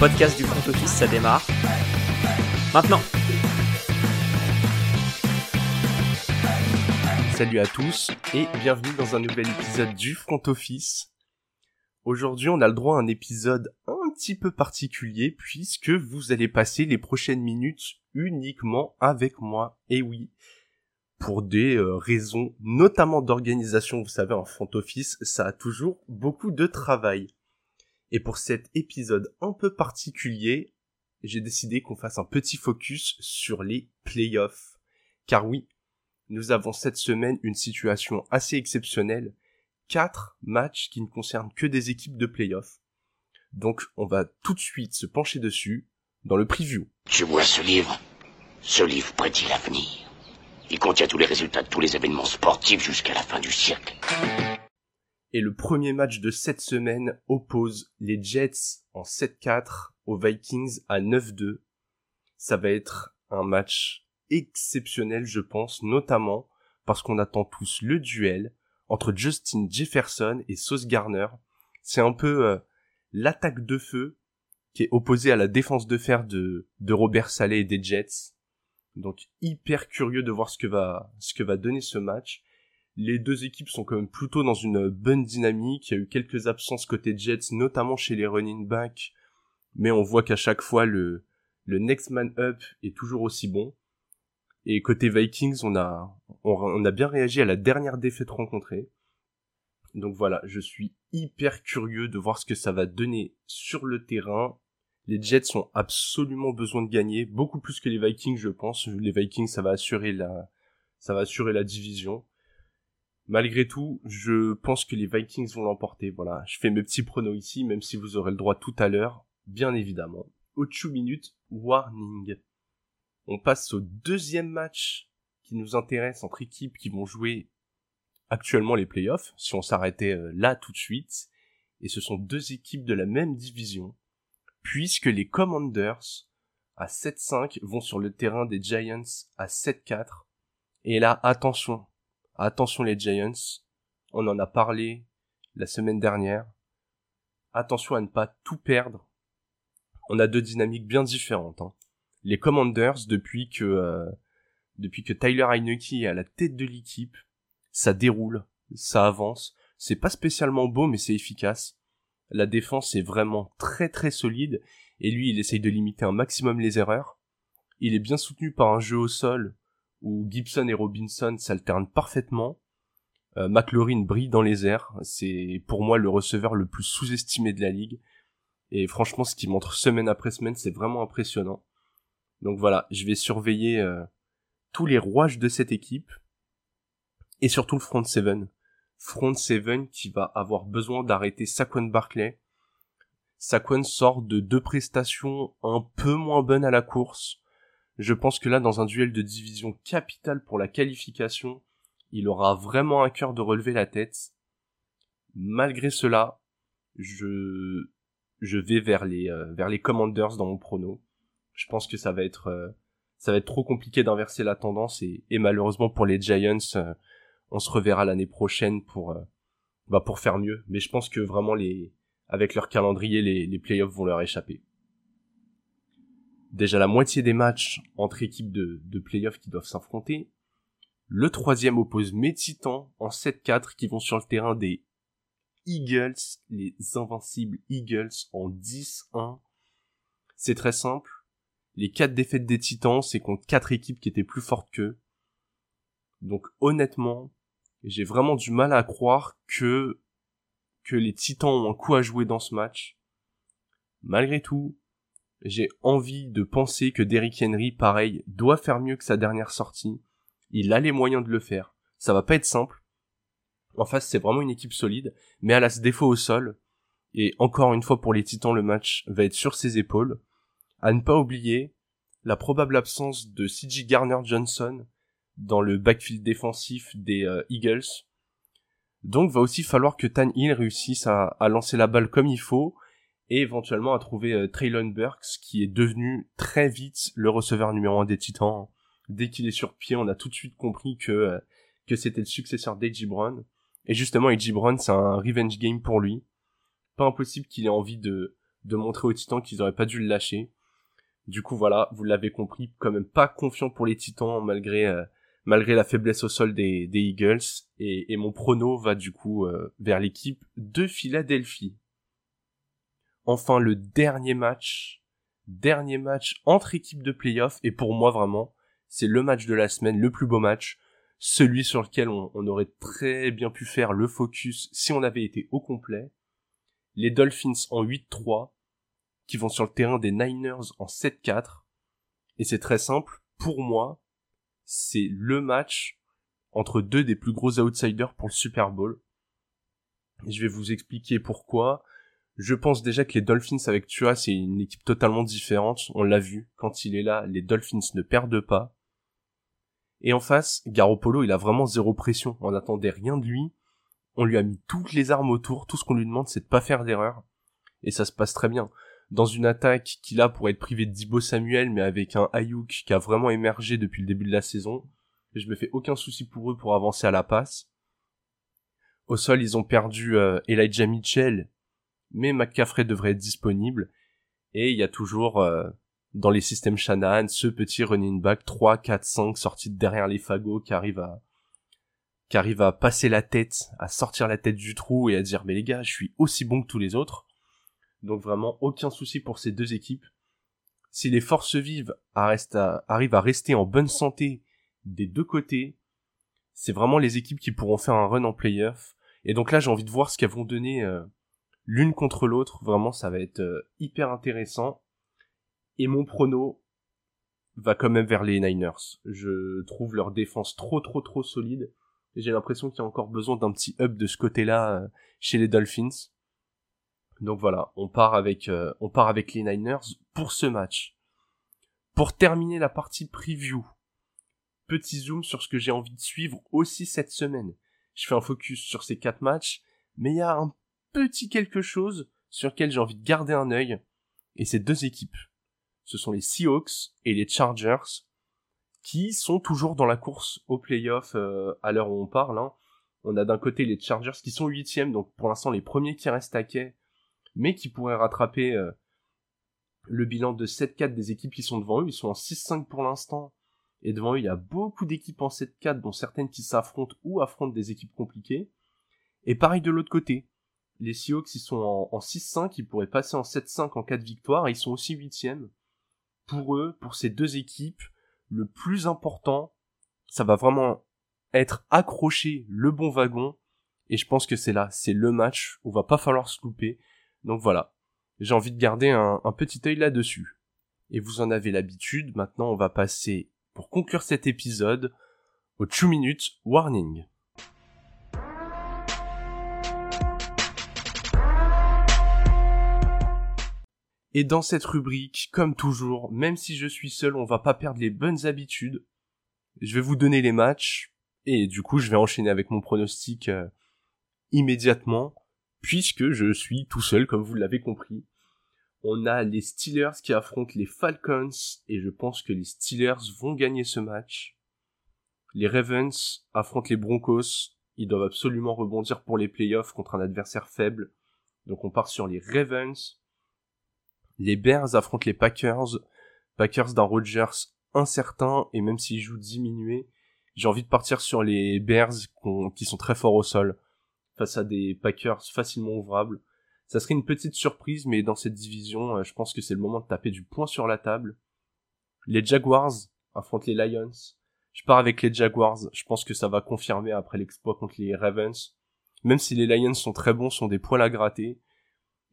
Podcast du front office, ça démarre. Maintenant. Salut à tous et bienvenue dans un nouvel épisode du front office. Aujourd'hui, on a le droit à un épisode un petit peu particulier puisque vous allez passer les prochaines minutes uniquement avec moi. Et oui, pour des euh, raisons notamment d'organisation, vous savez, en front office, ça a toujours beaucoup de travail. Et pour cet épisode un peu particulier, j'ai décidé qu'on fasse un petit focus sur les playoffs. Car oui, nous avons cette semaine une situation assez exceptionnelle. Quatre matchs qui ne concernent que des équipes de playoffs. Donc on va tout de suite se pencher dessus dans le preview. Tu vois ce livre Ce livre prédit l'avenir. Il contient tous les résultats de tous les événements sportifs jusqu'à la fin du siècle. Et le premier match de cette semaine oppose les Jets en 7-4 aux Vikings à 9-2. Ça va être un match exceptionnel, je pense, notamment parce qu'on attend tous le duel entre Justin Jefferson et Sauce Garner. C'est un peu euh, l'attaque de feu qui est opposée à la défense de fer de, Robert Saleh et des Jets. Donc hyper curieux de voir ce que va donner ce match. Les deux équipes sont quand même plutôt dans une bonne dynamique. Il y a eu quelques absences côté Jets, notamment chez les running backs, mais on voit qu'à chaque fois le next man up est toujours aussi bon. Et côté Vikings, on a on a bien réagi à la dernière défaite rencontrée. Donc voilà, je suis hyper curieux de voir ce que ça va donner sur le terrain les Jets ont absolument besoin de gagner, beaucoup plus que les Vikings, je pense. Les Vikings, ça va assurer la, ça va assurer la division. Malgré tout, je pense que les Vikings vont l'emporter. Voilà, je fais mes petits pronos ici, même si vous aurez le droit tout à l'heure, bien évidemment. Au minutes, warning. On passe au deuxième match qui nous intéresse entre équipes qui vont jouer actuellement les playoffs, si on s'arrêtait euh, là tout de suite. Et ce sont deux équipes de la même division puisque les Commanders à 7-5 vont sur le terrain des Giants à 7-4. Et là, attention, attention les Giants, on en a parlé la semaine dernière. Attention à ne pas tout perdre. On a deux dynamiques bien différentes. Hein. Les Commanders, depuis que euh, depuis que Tyler Heineke est à la tête de l'équipe, ça déroule, ça avance. C'est pas spécialement beau, mais c'est efficace. La défense est vraiment très très solide et lui il essaye de limiter un maximum les erreurs. Il est bien soutenu par un jeu au sol où Gibson et Robinson s'alternent parfaitement. Euh, McLaurin brille dans les airs, c'est pour moi le receveur le plus sous-estimé de la ligue. Et franchement ce qu'il montre semaine après semaine c'est vraiment impressionnant. Donc voilà, je vais surveiller euh, tous les rouages de cette équipe et surtout le front seven front seven qui va avoir besoin d'arrêter Saquon Barclay. Saquon sort de deux prestations un peu moins bonnes à la course. Je pense que là, dans un duel de division capitale pour la qualification, il aura vraiment un cœur de relever la tête. Malgré cela, je, je vais vers les, euh, vers les Commanders dans mon prono. Je pense que ça va être, euh, ça va être trop compliqué d'inverser la tendance et, malheureusement pour les Giants, euh, on se reverra l'année prochaine pour bah pour faire mieux. Mais je pense que vraiment les avec leur calendrier, les, les playoffs vont leur échapper. Déjà la moitié des matchs entre équipes de, playoffs qui doivent s'affronter. Le troisième oppose mes titans en 7-4 qui vont sur le terrain des Eagles, les invincibles Eagles en 10-1. C'est très simple. Les quatre défaites des titans, c'est contre quatre équipes qui étaient plus fortes qu'eux. Donc honnêtement, j'ai vraiment du mal à croire que que les Titans ont un coup à jouer dans ce match. Malgré tout, j'ai envie de penser que Derrick Henry, pareil, doit faire mieux que sa dernière sortie. Il a les moyens de le faire. Ça va pas être simple. En face, c'est vraiment une équipe solide, mais elle a ce défaut au sol. Et encore une fois, pour les Titans, le match va être sur ses épaules. À ne pas oublier la probable absence de CJ Garner Johnson, dans le backfield défensif des euh, Eagles. Donc va aussi falloir que Tan Hill réussisse à, lancer la balle comme il faut et éventuellement à trouver euh, Traylon Burks qui est devenu très vite le receveur numéro un des Titans. Dès qu'il est sur pied, on a tout de suite compris que euh, que c'était le successeur d'Edgy Brown. Et justement, Edgy Brown, c'est un revenge game pour lui. Pas impossible qu'il ait envie de de montrer aux Titans qu'ils auraient pas dû le lâcher. Du coup, voilà, vous l'avez compris, quand même pas confiant pour les Titans malgré euh, malgré la faiblesse au sol des, Eagles. Et, mon prono va du coup vers l'équipe de Philadelphie. Enfin, le dernier match, dernier match entre équipes de playoff, et pour moi vraiment, c'est le match de la semaine, le plus beau match, celui sur lequel on, on aurait très bien pu faire le focus si on avait été au complet. Les Dolphins en 8-3, qui vont sur le terrain des Niners en 7-4. Et c'est très simple, pour moi, c'est le match entre deux des plus gros outsiders pour le Super Bowl. je vais vous expliquer pourquoi. Je pense déjà que les Dolphins avec Tua, c'est une équipe totalement différente. On l'a vu. Quand il est là, les Dolphins ne perdent pas. Et en face, Garoppolo, il a vraiment zéro pression. On n'attendait rien de lui. On lui a mis toutes les armes autour. Tout ce qu'on lui demande, c'est de pas faire d'erreur. Et ça se passe très bien dans une attaque qui là pourrait être privé de Dibo Samuel, mais avec un Ayuk qui a vraiment émergé depuis le début de la saison. Je me fais aucun souci pour eux pour avancer à la passe. Au sol, ils ont perdu euh, Elijah Mitchell, mais McCaffrey devrait être disponible. Et il y a toujours euh, dans les systèmes Shanahan ce petit running back 3, 4, 5 sorti de derrière les fagots qui arrive à qui arrive à passer la tête, à sortir la tête du trou et à dire mais les gars, je suis aussi bon que tous les autres. Donc vraiment aucun souci pour ces deux équipes. Si les forces vives arrivent à rester en bonne santé des deux côtés, c'est vraiment les équipes qui pourront faire un run en playoff. Et donc là, j'ai envie de voir ce qu'elles vont donner euh, l'une contre l'autre. Vraiment, ça va être euh, hyper intéressant. Et mon prono va quand même vers les Niners. Je trouve leur défense trop trop trop solide. J'ai l'impression qu'il y a encore besoin d'un petit up de ce côté-là euh, chez les Dolphins. Donc voilà, on part avec euh, on part avec les Niners pour ce match. Pour terminer la partie preview, petit zoom sur ce que j'ai envie de suivre aussi cette semaine. Je fais un focus sur ces quatre matchs, mais il y a un petit quelque chose sur lequel j'ai envie de garder un œil, et ces deux équipes. Ce sont les Seahawks et les Chargers, qui sont toujours dans la course au playoff euh, à l'heure où on parle. Hein. On a d'un côté les Chargers qui sont huitièmes, donc pour l'instant les premiers qui restent à quai, mais qui pourraient rattraper euh, le bilan de 7-4 des équipes qui sont devant eux. Ils sont en 6-5 pour l'instant. Et devant eux, il y a beaucoup d'équipes en 7-4, dont certaines qui s'affrontent ou affrontent des équipes compliquées. Et pareil de l'autre côté. Les Seahawks, ils sont en, 6-5, ils pourraient passer en 7-5 en cas de victoire, et ils sont aussi 8 Pour eux, pour ces deux équipes, le plus important, ça va vraiment être accrocher le bon wagon, et je pense que c'est là, c'est le match où va pas falloir se louper. Donc voilà, j'ai envie de garder un, petit œil là-dessus. Et vous en avez l'habitude, maintenant on va passer, pour conclure cet épisode, au 2 minutes warning. Et dans cette rubrique, comme toujours, même si je suis seul, on va pas perdre les bonnes habitudes. Je vais vous donner les matchs, et du coup je vais enchaîner avec mon pronostic euh, immédiatement puisque je suis tout seul, comme vous l'avez compris. On a les Steelers qui affrontent les Falcons, et je pense que les Steelers vont gagner ce match. Les Ravens affrontent les Broncos, ils doivent absolument rebondir pour les playoffs contre un adversaire faible, donc on part sur les Ravens. Les Bears affrontent les Packers, Packers d'un Rodgers incertain, et même s'ils jouent diminué, j'ai envie de partir sur les Bears qui sont très forts au sol face à des Packers facilement ouvrables. Ça serait une petite surprise, mais dans cette division, euh, je pense que c'est le moment de taper du poing sur la table. Les Jaguars affrontent les Lions. Je pars avec les Jaguars. Je pense que ça va confirmer après l'exploit contre les Ravens. Même si les Lions sont très bons, sont des poils à gratter.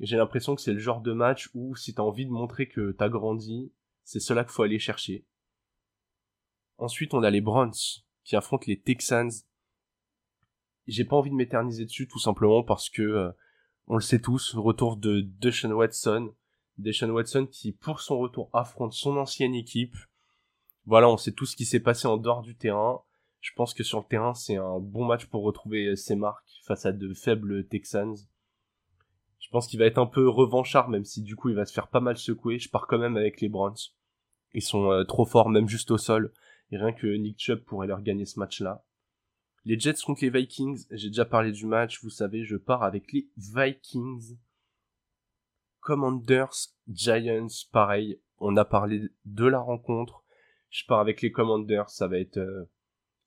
J'ai l'impression que c'est le genre de match où si t'as envie de montrer que t'as grandi, c'est cela qu'il faut aller chercher. Ensuite, on a les Browns qui affrontent les Texans j'ai pas envie de m'éterniser dessus tout simplement parce que euh, on le sait tous, retour de Deshaun Watson, Deshaun Watson qui pour son retour affronte son ancienne équipe. Voilà, on sait tout ce qui s'est passé en dehors du terrain. Je pense que sur le terrain, c'est un bon match pour retrouver ses marques face à de faibles Texans. Je pense qu'il va être un peu revanchard, même si du coup il va se faire pas mal secouer. Je pars quand même avec les Browns. Ils sont euh, trop forts, même juste au sol. Et rien que Nick Chubb pourrait leur gagner ce match-là. Les Jets contre les Vikings, j'ai déjà parlé du match, vous savez, je pars avec les Vikings. Commanders, Giants, pareil. On a parlé de la rencontre. Je pars avec les Commanders, ça va être, euh,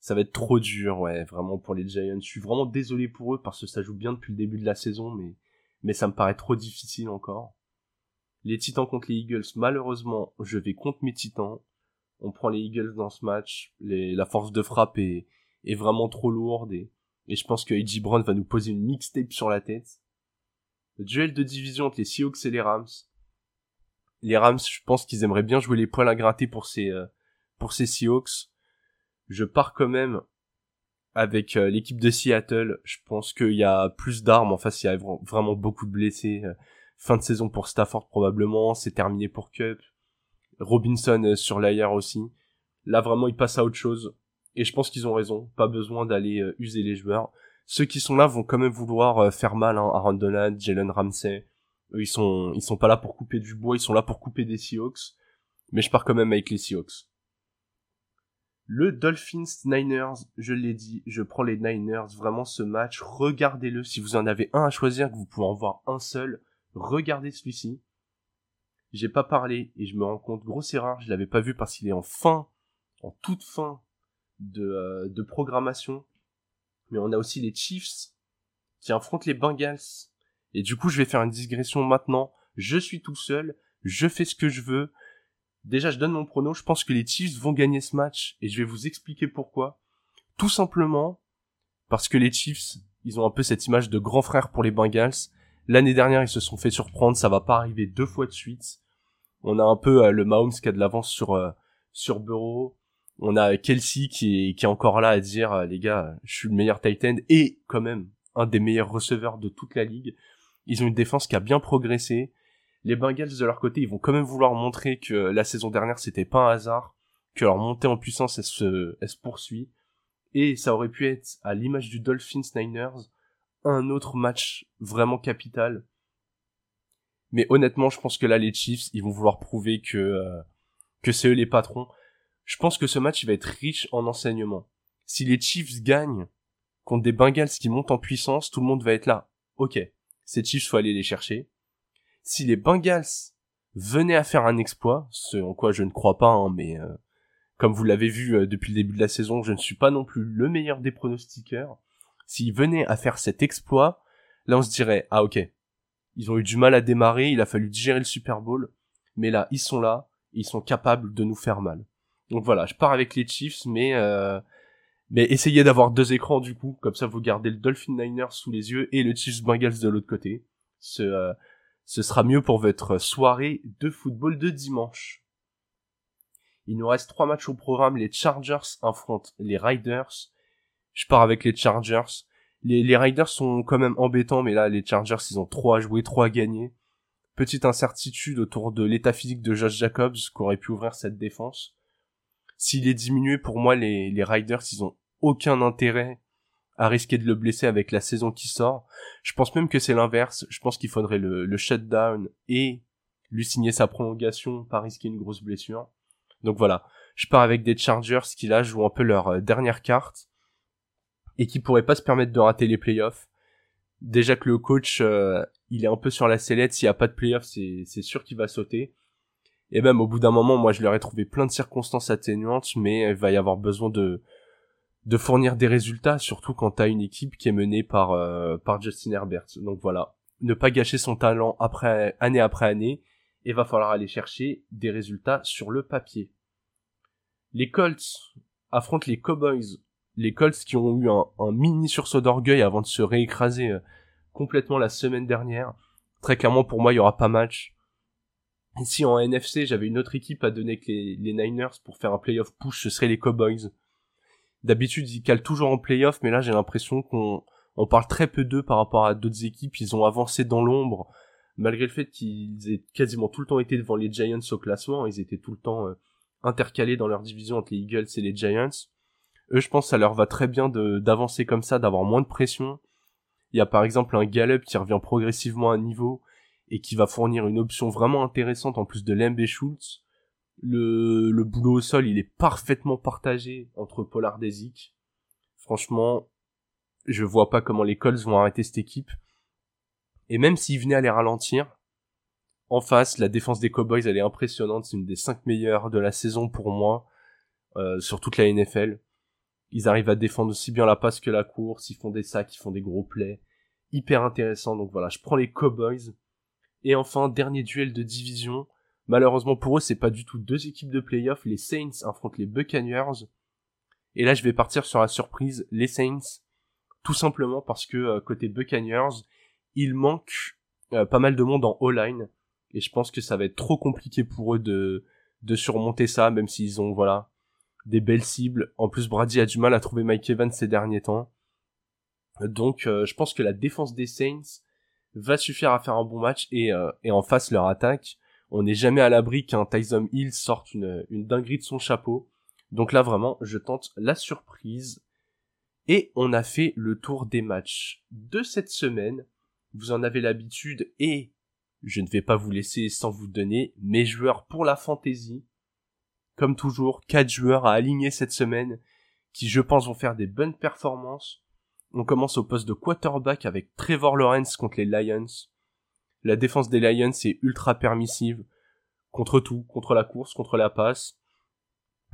ça va être trop dur, ouais, vraiment pour les Giants. Je suis vraiment désolé pour eux parce que ça joue bien depuis le début de la saison, mais, mais ça me paraît trop difficile encore. Les Titans contre les Eagles, malheureusement, je vais contre mes Titans. On prend les Eagles dans ce match. La force de frappe est, vraiment trop lourde et, je pense que A.J. Brown va nous poser une mixtape sur la tête. Duel de division entre les Seahawks et les Rams. Les Rams, je pense qu'ils aimeraient bien jouer les poils à gratter pour ces, euh, pour ces Seahawks. Je pars quand même avec euh, l'équipe de Seattle. Je pense qu'il y a plus d'armes. En face, il y a vraiment beaucoup de blessés. Euh, fin de saison pour Stafford probablement. C'est terminé pour Cup. Robinson sur l'air aussi. Là, vraiment, ils passent à autre chose. Et je pense qu'ils ont raison. Pas besoin d'aller user les joueurs ceux qui sont là vont quand même vouloir euh, faire mal hein, Aaron Donald, Jalen Ramsey. Ils sont ils sont pas là pour couper du bois, ils sont là pour couper des Seahawks. Mais je pars quand même avec les Seahawks. Le Dolphins Niners, je l'ai dit, je prends les Niners, vraiment ce match, regardez-le, si vous en avez un à choisir, que vous pouvez en voir un seul, regardez celui-ci. J'ai pas parlé, et je me rends compte, grosse erreur, je l'avais pas vu parce qu'il est en fin, en toute fin de, euh, de programmation mais on a aussi les Chiefs qui affrontent les Bengals. Et du coup, je vais faire une digression maintenant. Je suis tout seul, je fais ce que je veux. Déjà, je donne mon prono. Je pense que les Chiefs vont gagner ce match et je vais vous expliquer pourquoi. Tout simplement parce que les Chiefs, ils ont un peu cette image de grand frère pour les Bengals. L'année dernière, ils se sont fait surprendre. Ça va pas arriver deux fois de suite. On a un peu euh, le Mahomes qui a de l'avance sur euh, sur Burrow on a Kelsey qui est, qui est encore là à dire euh, les gars je suis le meilleur Titan et quand même un des meilleurs receveurs de toute la ligue ils ont une défense qui a bien progressé les Bengals de leur côté ils vont quand même vouloir montrer que la saison dernière c'était pas un hasard que leur montée en puissance elle se, poursuit et ça aurait pu être à l'image du Dolphins Niners un autre match vraiment capital mais honnêtement je pense que là les Chiefs ils vont vouloir prouver que euh, que c'est eux les patrons je pense que ce match va être riche en enseignements. Si les Chiefs gagnent contre des Bengals qui montent en puissance, tout le monde va être là. Ok, ces Chiefs, faut aller les chercher. Si les Bengals venaient à faire un exploit, ce en quoi je ne crois pas, hein, mais euh, comme vous l'avez vu euh, depuis le début de la saison, je ne suis pas non plus le meilleur des pronostiqueurs. S'ils venaient à faire cet exploit, là on se dirait, ah ok, ils ont eu du mal à démarrer, il a fallu digérer le Super Bowl, mais là, ils sont là, ils sont capables de nous faire mal. Donc voilà, je pars avec les Chiefs, mais euh, mais essayez d'avoir deux écrans du coup, comme ça vous gardez le Dolphin Niners sous les yeux et le Chiefs Bengals de l'autre côté. Ce, euh, ce sera mieux pour votre soirée de football de dimanche. Il nous reste trois matchs au programme. Les Chargers affrontent les Riders. Je pars avec les Chargers. Les, Riders sont quand même embêtants, mais là, les Chargers, ils ont trois à jouer, trois à gagner. Petite incertitude autour de l'état physique de Josh Jacobs, qui aurait pu ouvrir cette défense. S'il est diminué, pour moi, les, les Riders, ils ont aucun intérêt à risquer de le blesser avec la saison qui sort. Je pense même que c'est l'inverse. Je pense qu'il faudrait le, le shutdown et lui signer sa prolongation, pas risquer une grosse blessure. Donc voilà, je pars avec des Chargers qui là jouent un peu leur euh, dernière carte et qui pourraient pas se permettre de rater les playoffs. Déjà que le coach, euh, il est un peu sur la sellette, s'il y a pas de playoffs, c'est sûr qu'il va sauter. Et même au bout d'un moment, moi je leur ai trouvé plein de circonstances atténuantes, mais il va y avoir besoin de de fournir des résultats, surtout quand t'as une équipe qui est menée par euh, par Justin Herbert. Donc voilà, ne pas gâcher son talent après année après année, et va falloir aller chercher des résultats sur le papier. Les Colts affrontent les Cowboys. Les Colts qui ont eu un, mini sursaut d'orgueil avant de se réécraser euh, complètement la semaine dernière. Très clairement pour moi il y aura pas match si en NFC j'avais une autre équipe à donner que les, Niners pour faire un playoff push, ce serait les Cowboys. D'habitude ils calent toujours en playoff, mais là j'ai l'impression qu'on on parle très peu d'eux par rapport à d'autres équipes. Ils ont avancé dans l'ombre, malgré le fait qu'ils aient quasiment tout le temps été devant les Giants au classement. Ils étaient tout le temps euh, intercalés dans leur division entre les Eagles et les Giants. Eux, je pense, ça leur va très bien d'avancer comme ça, d'avoir moins de pression. Il y a par exemple un Gallup qui revient progressivement à niveau et qui va fournir une option vraiment intéressante en plus de Lembe Schultz. Le, le boulot au sol, il est parfaitement partagé entre Pollard et. Franchement, je vois pas comment les Colts vont arrêter cette équipe. Et même s'ils venaient à les ralentir, En face, la défense des Cowboys, elle est impressionnante. C'est une des cinq meilleures de la saison pour moi, euh, sur toute la NFL. Ils arrivent à défendre aussi bien la passe que la course. Ils font des sacs, ils font des gros plays. Hyper intéressant. Donc voilà, je prends les Cowboys. Et enfin, dernier duel de division. Malheureusement pour eux, c'est pas du tout deux équipes de playoffs. Les Saints affrontent les Buccaneers. Et là, je vais partir sur la surprise, les Saints. Tout simplement parce que euh, côté Buccaneers, il manque euh, pas mal de monde en O-line. Et je pense que ça va être trop compliqué pour eux de, de surmonter ça, même s'ils ont, voilà, des belles cibles. En plus, Brady a du mal à trouver Mike Evans ces derniers temps. Donc, euh, je pense que la défense des Saints va suffire à faire un bon match et, et en face leur attaque. On n'est jamais à l'abri qu'un Tyson Hill sorte une, dinguerie de son chapeau. Donc là, vraiment, je tente la surprise. Et on a fait le tour des matchs de cette semaine. Vous en avez l'habitude et je ne vais pas vous laisser sans vous donner mes joueurs pour la fantasy. Comme toujours, quatre joueurs à aligner cette semaine qui je pense vont faire des bonnes performances. On commence au poste de quarterback avec Trevor Lawrence contre les Lions. La défense des Lions est ultra permissive contre tout, contre la course, contre la passe.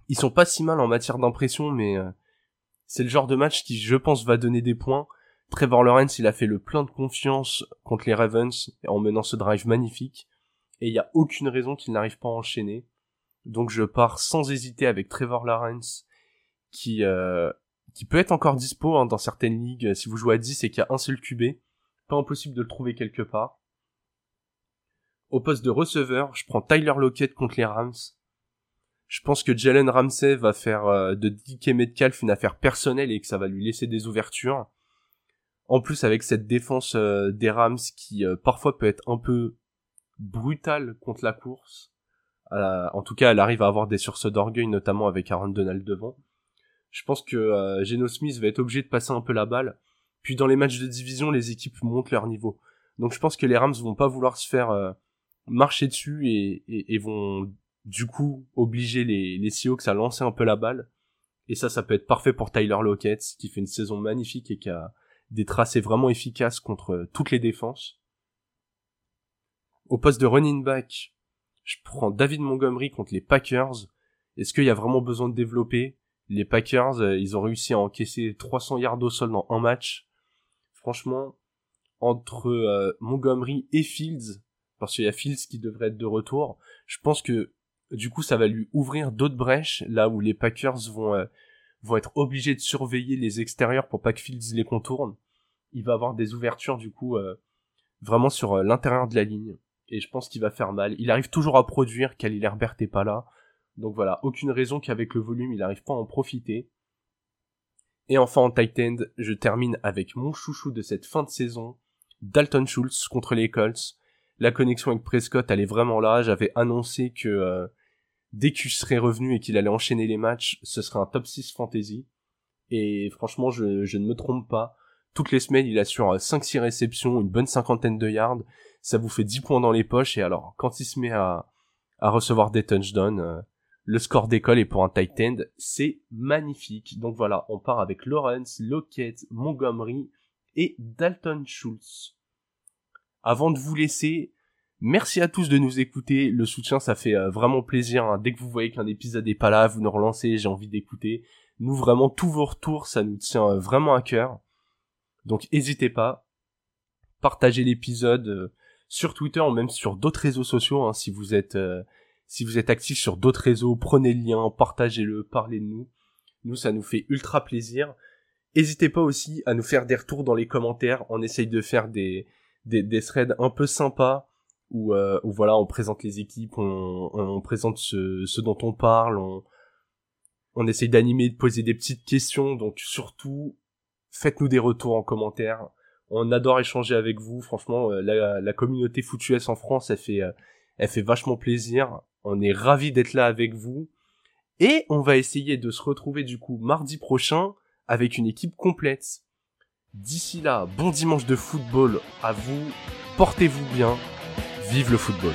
Ils sont pas si mal en matière d'impression, mais euh, c'est le genre de match qui, je pense, va donner des points. Trevor Lawrence, il a fait le plein de confiance contre les Ravens en menant ce drive magnifique. Et il n'y a aucune raison qu'il n'arrive pas à enchaîner. Donc je pars sans hésiter avec Trevor Lawrence, qui, euh, qui peut être encore dispo hein, dans certaines ligues. Si vous jouez à 10 et qu'il y a un seul QB, pas impossible de le trouver quelque part. Au poste de receveur, je prends Tyler Lockett contre les Rams. Je pense que Jalen Ramsey va faire euh, de DK Metcalf une affaire personnelle et que ça va lui laisser des ouvertures. En plus, avec cette défense euh, des Rams qui euh, parfois peut être un peu brutale contre la course. en tout cas, elle arrive à avoir des sursauts d'orgueil, notamment avec Aaron Donald devant. Je pense que Geno Smith va être obligé de passer un peu la balle. Puis dans les matchs de division, les équipes montent leur niveau. Donc je pense que les Rams vont pas vouloir se faire marcher dessus et, et, vont du coup obliger les, les Seahawks à lancer un peu la balle. Et ça, ça peut être parfait pour Tyler Lockett, qui fait une saison magnifique et qui a, des tracés vraiment efficaces contre toutes les défenses. Au poste de running back, je prends David Montgomery contre les Packers. Est-ce qu'il y a vraiment besoin de développer? Les Packers, euh, ils ont réussi à encaisser 300 yards au sol dans un match. Franchement, entre euh, Montgomery et Fields, parce qu'il y a Fields qui devrait être de retour, je pense que du coup ça va lui ouvrir d'autres brèches là où les Packers vont euh, être obligés de surveiller les extérieurs pour pas que Fields les contourne. Il va avoir des ouvertures du coup euh, vraiment sur euh, l'intérieur de la ligne. Et je pense qu'il va faire mal. Il arrive toujours à produire, Khalil Herbert est pas là. Donc voilà, aucune raison qu'avec le volume, il n'arrive pas à en profiter. Et enfin en tight end, je termine avec mon chouchou de cette fin de saison, Dalton Schultz contre les Colts. La connexion avec Prescott, elle est vraiment là. J'avais annoncé que euh, dès qu'il serait revenu et qu'il allait enchaîner les matchs, ce serait un top 6 fantasy. Et franchement, je, ne me trompe pas. Toutes les semaines, il assure 5-6 réceptions, une bonne cinquantaine de yards. Ça vous fait 10 points dans les poches. Et alors, quand il se met à, recevoir des touchdowns, euh, le score d'école est pour un tight end, c'est magnifique. Donc voilà, on part avec Lawrence, Lockett, Montgomery et Dalton Schultz. Avant de vous laisser, Merci à tous de nous écouter. Le soutien, ça fait euh, vraiment plaisir. Hein. Dès que vous voyez qu'un épisode est pas là, vous nous relancez, j'ai envie d'écouter. Nous, vraiment, tous vos retours, ça nous tient euh, vraiment à cœur. Donc, n'hésitez pas. Partagez l'épisode euh, sur Twitter ou même sur d'autres réseaux sociaux. Hein, si vous êtes si vous êtes actif sur d'autres réseaux, prenez le lien, partagez-le, parlez de nous. Nous, ça nous fait ultra plaisir. N'hésitez pas aussi à nous faire des retours dans les commentaires. On essaye de faire des, des, threads un peu sympas où, euh, où voilà, on présente les équipes, on, présente ce, dont on parle, on, on essaye d'animer, de poser des petites questions, donc surtout, faites-nous des retours en commentaire. On adore échanger avec vous, franchement, euh, la, la communauté FootUS en France, euh, elle fait vachement plaisir. On est ravis d'être là avec vous. Et on va essayer de se retrouver du coup mardi prochain avec une équipe complète. D'ici là, bon dimanche de football à vous, portez-vous bien, Vive le football